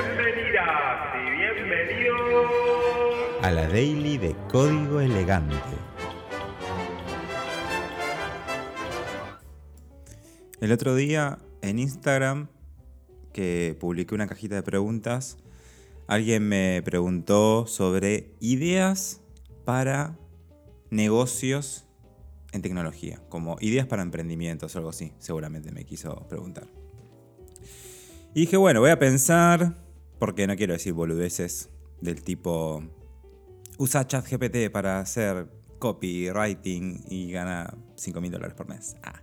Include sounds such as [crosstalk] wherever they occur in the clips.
Bienvenidas y bienvenidos a la Daily de Código Elegante. El otro día en Instagram, que publiqué una cajita de preguntas, alguien me preguntó sobre ideas para negocios en tecnología, como ideas para emprendimientos o algo así, seguramente me quiso preguntar. Y dije, bueno, voy a pensar, porque no quiero decir boludeces del tipo, usa ChatGPT para hacer copywriting y gana 5 mil dólares por mes. Ah.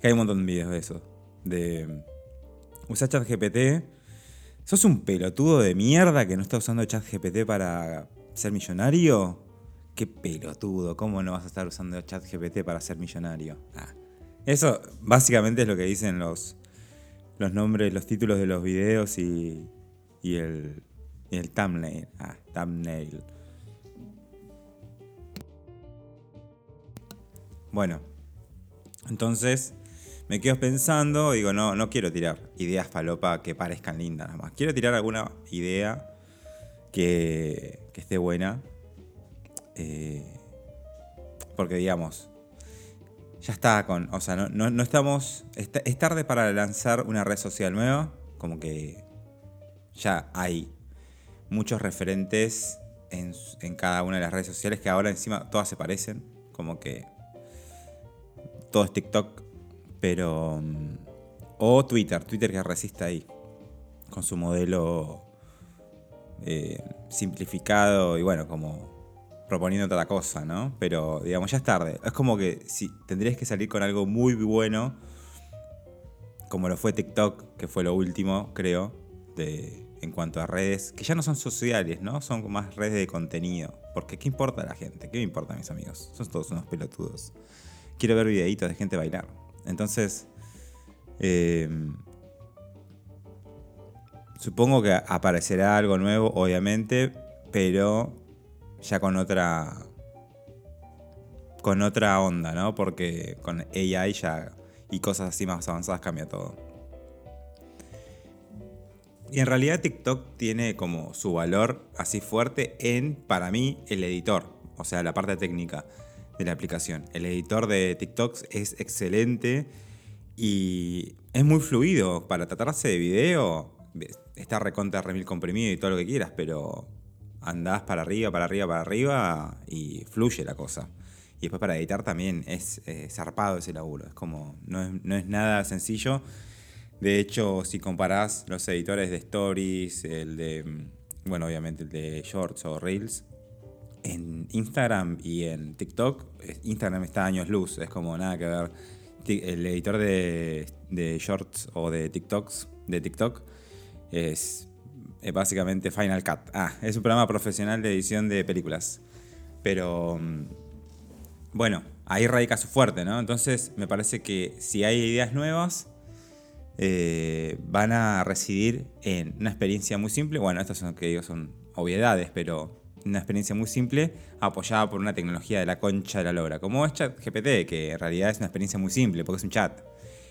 Que hay un montón de videos de eso. De usa ChatGPT. ¿Sos un pelotudo de mierda que no está usando ChatGPT para ser millonario? Qué pelotudo, ¿cómo no vas a estar usando ChatGPT para ser millonario? Ah. Eso básicamente es lo que dicen los, los nombres, los títulos de los videos y, y el, el thumbnail. Ah, thumbnail. Bueno, entonces me quedo pensando, digo, no, no quiero tirar ideas falopa que parezcan lindas nada más. Quiero tirar alguna idea que, que esté buena. Eh, porque digamos, ya está con. O sea, no, no, estamos. es tarde para lanzar una red social nueva. Como que ya hay muchos referentes en, en, cada una de las redes sociales que ahora encima todas se parecen. Como que. Todo es TikTok. Pero. Mm, o Twitter. Twitter que resiste ahí. Con su modelo. Eh, simplificado y bueno, como proponiendo otra cosa, ¿no? Pero digamos, ya es tarde. Es como que si tendrías que salir con algo muy bueno, como lo fue TikTok, que fue lo último, creo, de, en cuanto a redes, que ya no son sociales, ¿no? Son más redes de contenido. Porque ¿qué importa a la gente? ¿Qué me importa mis amigos? Son todos unos pelotudos. Quiero ver videitos de gente bailar. Entonces, eh, supongo que aparecerá algo nuevo, obviamente, pero ya con otra con otra onda, ¿no? Porque con AI ya y cosas así más avanzadas cambia todo. Y en realidad TikTok tiene como su valor así fuerte en, para mí, el editor, o sea, la parte técnica de la aplicación. El editor de TikTok es excelente y es muy fluido. Para tratarse de video, está recontra remil comprimido y todo lo que quieras, pero andás para arriba, para arriba, para arriba y fluye la cosa. Y después para editar también es eh, zarpado ese laburo. Es como, no es, nada sencillo. De hecho, si comparás los editores de Stories, el de, mm, bueno, obviamente el de Shorts o Reels, en Instagram y en TikTok, Instagram está años luz, es como nada que ver. El editor de, de Shorts o de TikToks, de TikTok, es es básicamente Final Cut. Ah, es un programa profesional de edición de películas. Pero mm, bueno, ahí radica su fuerte, ¿no? Entonces me parece que si hay ideas nuevas, eh, van a residir en una experiencia muy simple. Bueno, estas son que digo son obviedades, pero una experiencia muy simple apoyada por una tecnología de la concha de la lora, como es ChatGPT, que en realidad es una experiencia muy simple porque es un chat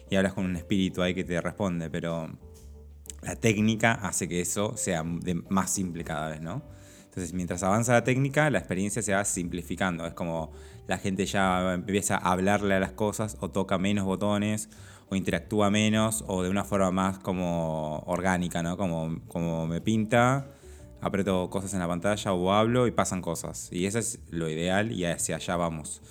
y hablas con un espíritu ahí que te responde, pero la técnica hace que eso sea más simple cada vez, ¿no? Entonces, mientras avanza la técnica, la experiencia se va simplificando. Es como la gente ya empieza a hablarle a las cosas o toca menos botones o interactúa menos o de una forma más como orgánica, ¿no? Como, como me pinta, aprieto cosas en la pantalla o hablo y pasan cosas. Y eso es lo ideal y hacia allá vamos.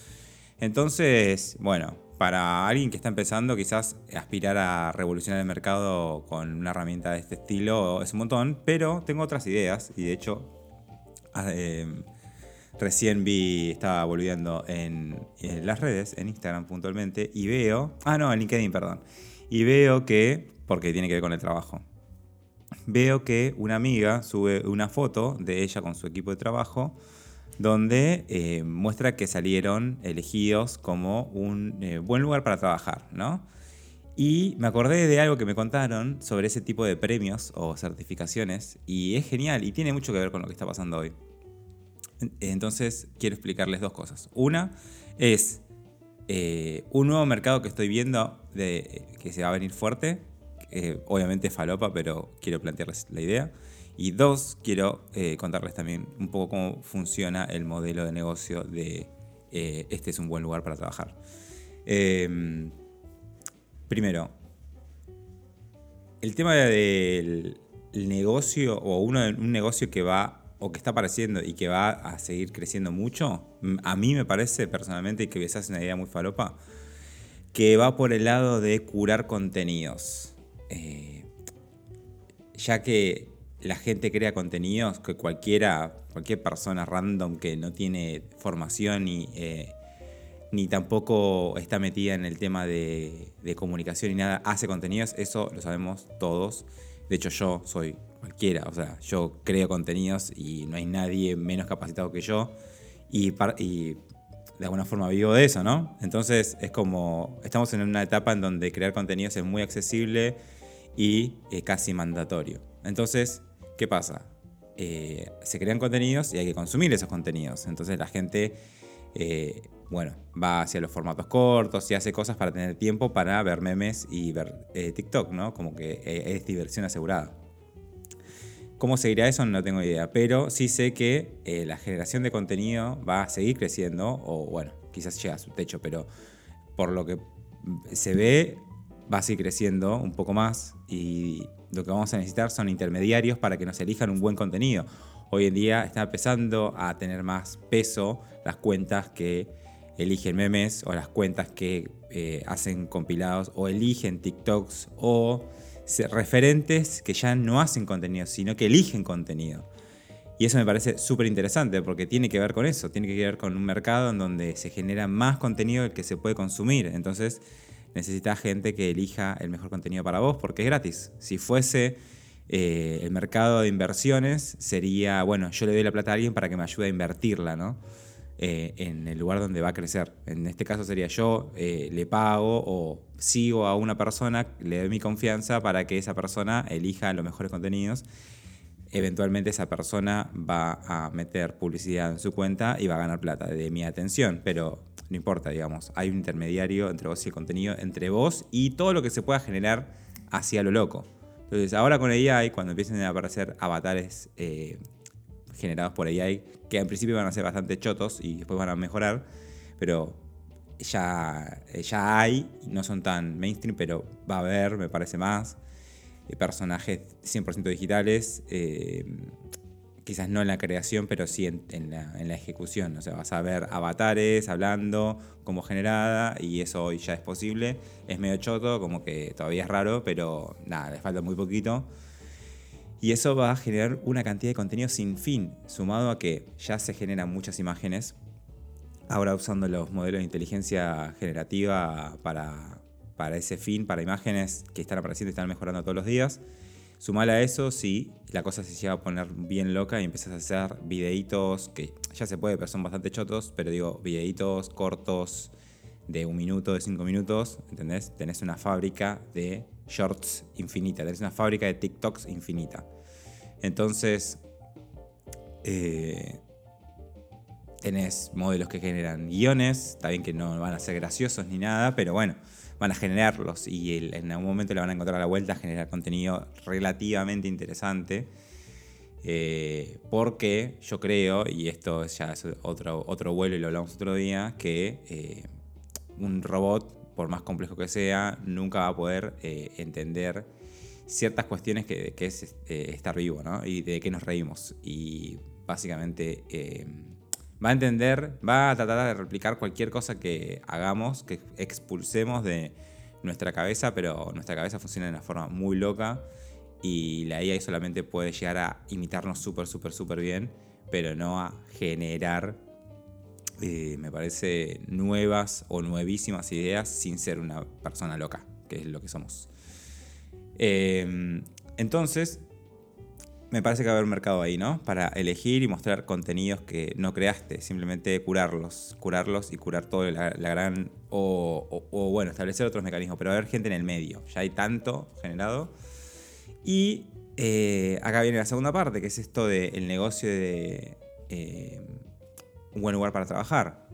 Entonces, bueno, para alguien que está empezando, quizás aspirar a revolucionar el mercado con una herramienta de este estilo es un montón, pero tengo otras ideas y de hecho ah, eh, recién vi, estaba volviendo en, en, las redes, en Instagram puntualmente, y veo, ah no, en LinkedIn, perdón, y veo que, porque tiene que ver con el trabajo, veo que una amiga sube una foto de ella con su equipo de trabajo donde eh, muestra que salieron elegidos como un eh, buen lugar para trabajar, ¿no? Y me acordé de algo que me contaron sobre ese tipo de premios o certificaciones y es genial y tiene mucho que ver con lo que está pasando hoy. Entonces quiero explicarles dos cosas. Una es eh, un nuevo mercado que estoy viendo de, que se va a venir fuerte, obviamente falopa, pero quiero plantearles la idea. Y dos, quiero eh, contarles también un poco cómo funciona el modelo de negocio de este es un buen lugar para trabajar. Em, primero, el tema del negocio o uno, un negocio que va o que está apareciendo y que va a seguir creciendo mucho, a mí me parece personalmente, y que quizás es una idea muy falopa, que va por el lado de curar contenidos. Eh, ya que la gente crea contenidos que cualquiera, cualquier persona random que no tiene formación ni, eh, ni tampoco está metida en el tema de, comunicación ni nada, hace contenidos, eso lo sabemos todos. De hecho, yo soy cualquiera, o sea, yo creo contenidos y no hay nadie menos capacitado que yo. Y, y de alguna forma vivo de eso, ¿no? Entonces es como, estamos en una etapa en donde crear contenidos es muy accesible y eh, casi mandatorio. Entonces, ¿qué pasa? Eh, se crean contenidos y hay que consumir esos contenidos. Entonces la gente, eh, bueno, va hacia los formatos cortos y hace cosas para tener tiempo para ver memes y ver TikTok, ¿no? Como que es diversión asegurada. ¿Cómo seguirá eso? No tengo idea, pero sí sé que eh, la generación de contenido va a seguir creciendo, o bueno, quizás llega a su techo, pero por lo que se ve, va a seguir creciendo un poco más y lo que vamos a necesitar son intermediarios para que nos elijan un buen contenido. Hoy en día está empezando a tener más peso las cuentas que eligen memes o las cuentas que eh, hacen compilados o eligen TikToks o referentes que ya no hacen contenido, sino que eligen contenido. Y eso me parece súper interesante porque tiene que ver con eso, tiene que ver con un mercado en donde se genera más contenido del que se puede consumir. Entonces necesitas gente que elija el mejor contenido para vos porque es gratis. Si fuese eh, el mercado de inversiones, sería, bueno, yo le doy la plata a alguien para que me ayude a invertirla, ¿no? Eh, en el lugar donde va a crecer. En este caso sería yo, eh, le pago o sigo a una persona, le doy mi confianza para que esa persona elija los mejores contenidos. Eventualmente esa persona va a meter publicidad en su cuenta y va a ganar plata de mi atención, pero no importa, digamos, hay un intermediario entre vos y el contenido, entre vos y todo lo que se pueda generar hacia lo loco. Entonces, ahora con AI, cuando empiecen a aparecer avatares eh, generados por AI, que en principio van a ser bastante chotos y después van a mejorar, pero ya, ya hay, no son tan mainstream, pero va a haber, me parece más, eh, personajes 100% digitales, eh, quizás no en la creación, pero sí en, la, en, la, ejecución. O sea, vas a ver avatares hablando como generada y eso hoy ya es posible. Es medio choto, como que todavía es raro, pero nada, les falta muy poquito. Y eso va a generar una cantidad de contenido sin fin, sumado a que ya se generan muchas imágenes, ahora usando los modelos de inteligencia generativa para, para ese fin, para imágenes que están apareciendo y están mejorando todos los días. Sumala a eso, si la cosa se llega a poner bien loca y empiezas a hacer videitos, que ya se puede, pero son bastante chotos, pero digo, videitos cortos de un minuto, de cinco minutos, ¿entendés? Tenés una fábrica de shorts infinita, tenés una fábrica de TikToks infinita. Entonces, eh, tenés modelos que generan guiones, está bien que no van a ser graciosos ni nada, pero bueno, van a generarlos y en algún momento le van a encontrar la vuelta a generar contenido relativamente interesante. Eh, porque yo creo, y esto ya es otro, otro vuelo y lo hablamos otro día, que eh, un robot por más complejo que sea, nunca va a poder eh, entender ciertas cuestiones que, es este, estar vivo, ¿no? Y de qué nos reímos. Y básicamente va a entender, va a tratar de replicar cualquier cosa que hagamos, que expulsemos de nuestra cabeza, pero nuestra cabeza funciona de una forma muy loca y la IA solamente puede llegar a imitarnos súper, súper, súper bien, pero no a generar eh, me parece, nuevas o nuevísimas ideas sin ser una persona loca, que es lo que somos. Em, entonces, me parece que va a haber mercado ahí, ¿no? Para elegir y mostrar contenidos que no creaste, simplemente curarlos, curarlos y curar todo la, gran... O, bueno, establecer otros mecanismos, pero haber gente en el medio, ya hay tanto generado. Y eh, acá viene la segunda parte, que es esto del negocio de... Eh, un buen lugar para trabajar.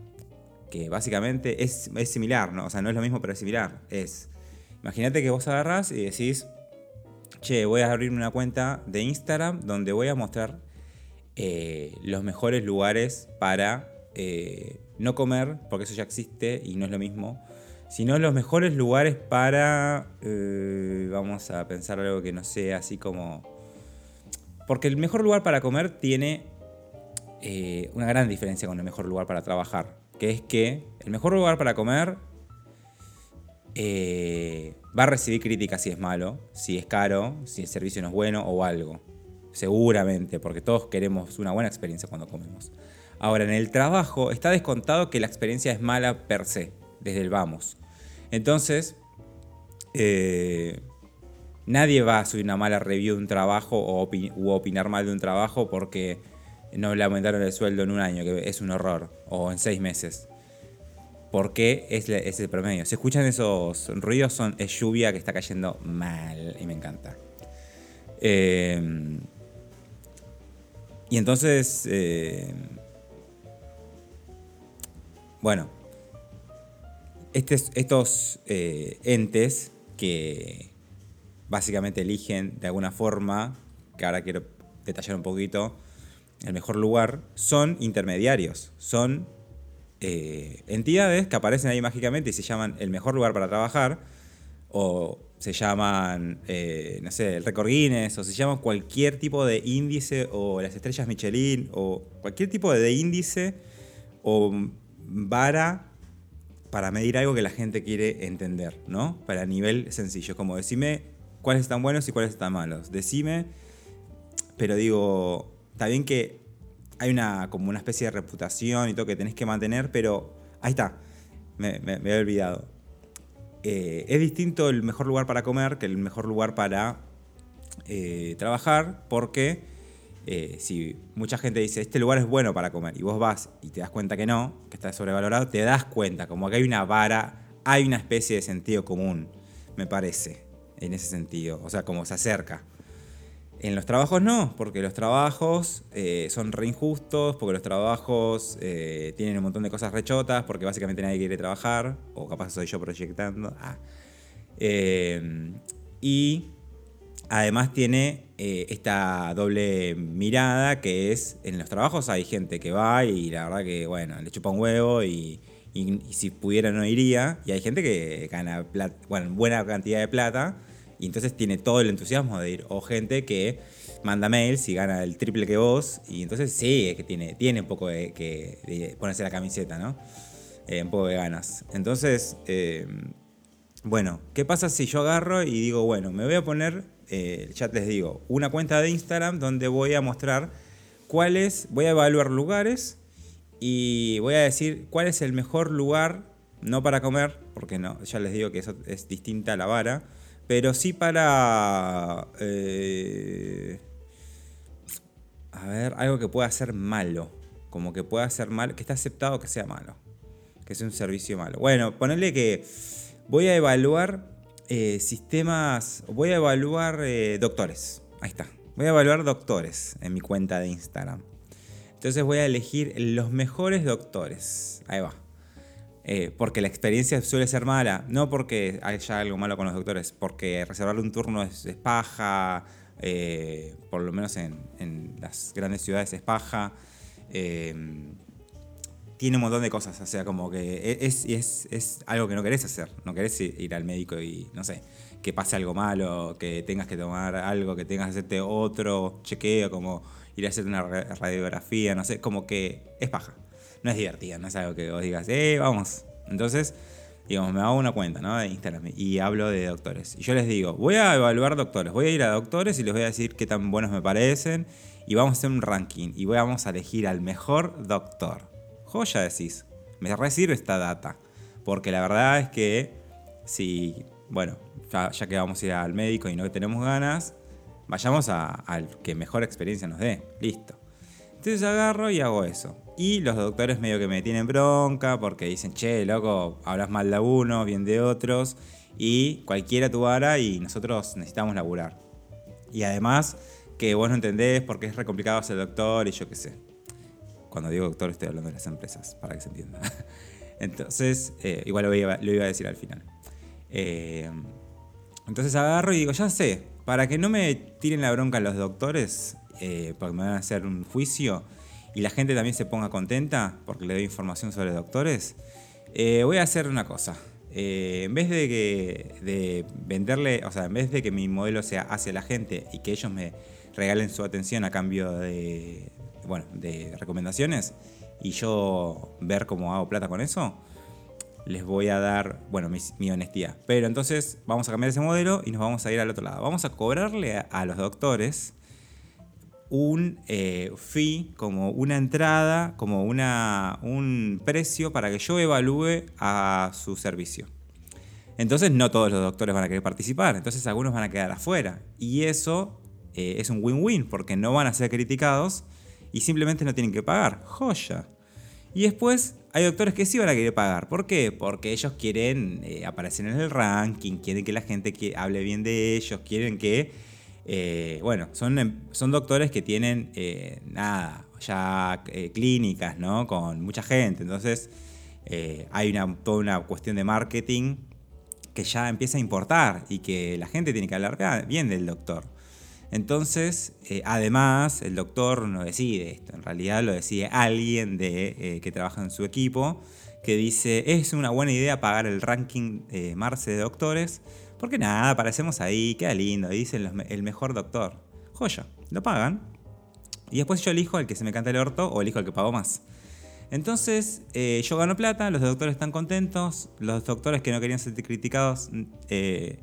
Que básicamente es, similar, ¿no? O sea, no es lo mismo, pero es similar. Es, imagínate que vos agarras y decís, che, voy a abrir una cuenta de Instagram donde voy a mostrar eh, los mejores lugares para eh, no comer, porque eso ya existe y no es lo mismo, sino los mejores lugares para, eh, vamos a pensar algo que no sea así como... Porque el mejor lugar para comer tiene una gran diferencia con el mejor lugar para trabajar, que es que el mejor lugar para comer va a recibir críticas si es malo, si es caro, si el servicio no es bueno o algo seguramente, porque todos queremos una buena experiencia cuando comemos. Ahora, en el trabajo está descontado que la experiencia es mala per se, desde el vamos. Entonces, eh, nadie va a subir una mala review de un trabajo o opinar mal de un trabajo porque no le aumentaron el sueldo en un año, que es un horror, o en seis meses. Porque es, es el promedio. Si escuchan esos ruidos, son, es lluvia que está cayendo mal y me encanta. Eh, y entonces, eh, bueno, estos eh, entes que básicamente eligen de alguna forma, que ahora quiero detallar un poquito, el mejor lugar, son intermediarios, son eh, entidades que aparecen ahí mágicamente y se llaman el mejor lugar para trabajar, o se llaman, eh, no sé, el récord Guinness, o se llaman cualquier tipo de índice, o las estrellas Michelin, o cualquier tipo de índice o vara para medir algo que la gente quiere entender, ¿no? Para nivel sencillo, como decime cuáles están buenos y cuáles están malos. Decime, pero digo, está bien que hay una como una especie de reputación y todo que tenés que mantener, pero ahí está, me, he olvidado eh, es distinto el mejor lugar para comer que el mejor lugar para eh, trabajar, porque eh, si mucha gente dice, este lugar es bueno para comer, y vos vas y te das cuenta que no, que está sobrevalorado, te das cuenta, como que hay una vara, hay una especie de sentido común, me parece, en ese sentido, o sea, como se acerca. En los trabajos no, porque los trabajos eh, son re injustos, porque los trabajos eh, tienen un montón de cosas rechotas, porque básicamente nadie quiere trabajar, o capaz soy yo proyectando. Ah. Eh, y además tiene esta doble mirada que es, en los trabajos hay gente que va y la verdad que, bueno, le chupa un huevo y, si pudiera no iría, y hay gente que gana bueno, buena cantidad de plata y entonces tiene todo el entusiasmo de ir. O gente que manda mails y gana el triple que vos. Y entonces sí, es que tiene, tiene un poco de, que, ponerse la camiseta, ¿no? Eh, un poco de ganas. Entonces, eh, bueno, ¿qué pasa si yo agarro y digo, bueno, me voy a poner, eh, ya les digo, una cuenta de Instagram donde voy a mostrar cuáles, voy a evaluar lugares y voy a decir cuál es el mejor lugar, no para comer, porque no, ya les digo que eso es distinta a la vara, pero sí para... Eh, a ver, algo que pueda ser malo. Como que pueda ser malo, que está aceptado que sea malo. Que sea un servicio malo. Bueno, ponerle que voy a evaluar eh, sistemas, voy a evaluar eh, doctores. Ahí está. Voy a evaluar doctores en mi cuenta de Instagram. Entonces voy a elegir los mejores doctores. Ahí va. Eh, porque la experiencia suele ser mala, no porque haya algo malo con los doctores, porque reservarle un turno es, paja, eh, por lo menos en, las grandes ciudades es paja. Eh, tiene un montón de cosas, o sea, como que e, es, es, es, algo que no querés hacer, no querés ir al médico y, no sé, que pase algo malo, que tengas que tomar algo, que tengas que hacerte otro chequeo, como ir a hacer una radiografía, no sé, como que es paja no es divertida, no es algo que vos digas, eh, vamos. Entonces, digamos, me hago una cuenta, ¿no? De Instagram y hablo de doctores. Y yo les digo, voy a evaluar doctores, voy a ir a doctores y les voy a decir qué tan buenos me parecen y vamos a hacer un ranking y vamos a elegir al mejor doctor. Joya decís, me recibe esta data, porque la verdad es que si, bueno, ya, que vamos a ir al médico y no tenemos ganas, vayamos al que mejor experiencia nos dé, listo. Entonces agarro y hago eso. Y los doctores medio que me tienen bronca porque dicen, che, loco, hablas mal de uno, bien de otros. Y cualquiera tu vara y nosotros necesitamos laburar. Y además que vos no entendés porque es re complicado ser doctor y yo qué sé. Cuando digo doctor estoy hablando de las empresas, para que se entienda. [laughs] Entonces, eh, igual lo iba, a decir al final. Eh, entonces agarro y digo, ya sé, para que no me tiren la bronca los doctores, eh, porque me van a hacer un juicio, y la gente también se ponga contenta porque le doy información sobre doctores, eh, voy a hacer una cosa. Eh, en vez de, que, de venderle, o sea, en vez de que mi modelo sea hacia la gente y que ellos me regalen su atención a cambio de, bueno, de recomendaciones y yo ver cómo hago plata con eso, les voy a dar, bueno, mi, honestidad. Pero entonces vamos a cambiar ese modelo y nos vamos a ir al otro lado. Vamos a cobrarle a los doctores un eh, fee, como una entrada, como una, un precio para que yo evalúe a su servicio. Entonces no todos los doctores van a querer participar, entonces algunos van a quedar afuera. Y eso eh, es un win-win porque no van a ser criticados y simplemente no tienen que pagar. Joya. Y después hay doctores que sí van a querer pagar. ¿Por qué? Porque ellos quieren eh, aparecer en el ranking, quieren que la gente que hable bien de ellos, quieren que eh, bueno, son, em, son doctores que tienen, eh, nada, ya eh, clínicas, ¿no? Con mucha gente. Entonces, hay toda una cuestión de marketing que ya empieza a importar y que la gente tiene que hablar bien del doctor. Entonces, además, el doctor no decide esto, en realidad lo decide alguien de, que trabaja en su equipo, que dice, es una buena idea pagar el ranking Marce de doctores porque nada, aparecemos ahí, queda lindo, dicen el mejor doctor. Joya, lo pagan. Y después yo elijo el que se me canta el orto o elijo el que pago más. Entonces, eh, yo gano plata, los doctores están contentos, los doctores que no querían ser criticados, eh,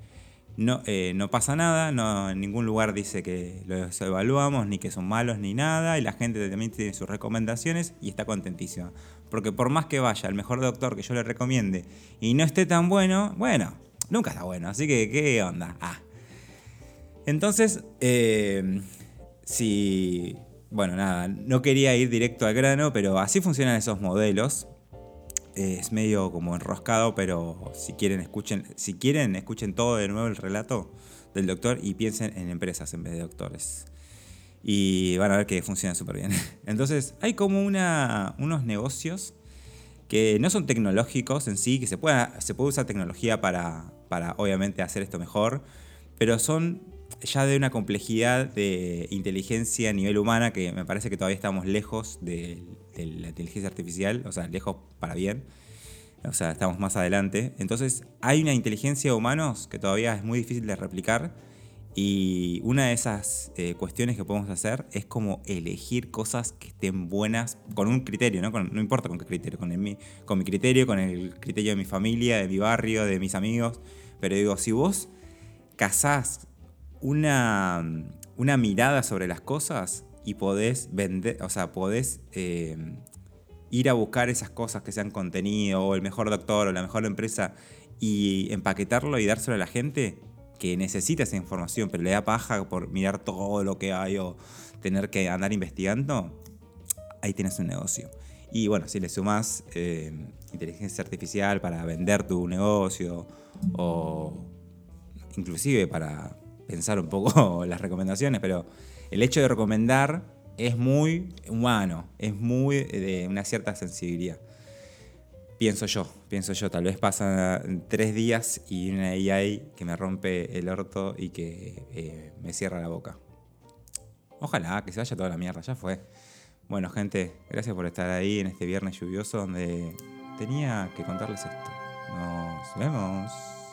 no, eh, no pasa nada, no, en ningún lugar dice que los evaluamos, ni que son malos, ni nada, y la gente también tiene sus recomendaciones y está contentísima. Porque por más que vaya el mejor doctor que yo le recomiende y no esté tan bueno, bueno, Nunca está bueno, así que, ¿qué onda? Ah. Entonces, eh, si. Bueno, nada, no quería ir directo al grano, pero así funcionan esos modelos. Es medio como enroscado, pero si quieren, escuchen, si quieren, escuchen todo de nuevo el relato del doctor y piensen en empresas en vez de doctores. Y van a ver que funciona súper bien. [laughs] Entonces, hay como una, unos negocios que no son tecnológicos en sí, que se puede, se puede usar tecnología para, para obviamente hacer esto mejor, pero son ya de una complejidad de inteligencia a nivel humana que me parece que todavía estamos lejos de, la inteligencia artificial, o sea, lejos para bien. O sea, estamos más adelante. Entonces, hay una inteligencia de humanos que todavía es muy difícil de replicar y una de esas eh, cuestiones que podemos hacer es como elegir cosas que estén buenas con un criterio, ¿no? no importa con qué criterio, con, el, con mi criterio, con el criterio de mi familia, de mi barrio, de mis amigos. Pero digo, si vos cazás una, una mirada sobre las cosas y podés vender, o sea, podés eh, ir a buscar esas cosas que sean contenido, o el mejor doctor, o la mejor empresa, y empaquetarlo y dárselo a la gente, que necesita esa información, pero le da paja por mirar todo lo que hay o tener que andar investigando, ahí tienes un negocio. Y bueno, si le sumas eh, inteligencia artificial para vender tu negocio o inclusive para pensar un poco [laughs] las recomendaciones, pero el hecho de recomendar es muy humano, es muy de una cierta sensibilidad. Pienso yo, pienso yo, tal vez pasan tres días y una AI que me rompe el orto y que eh, me cierra la boca. Ojalá que se vaya toda la mierda, ya fue. Bueno, gente, gracias por estar ahí en este viernes lluvioso donde tenía que contarles esto. Nos vemos.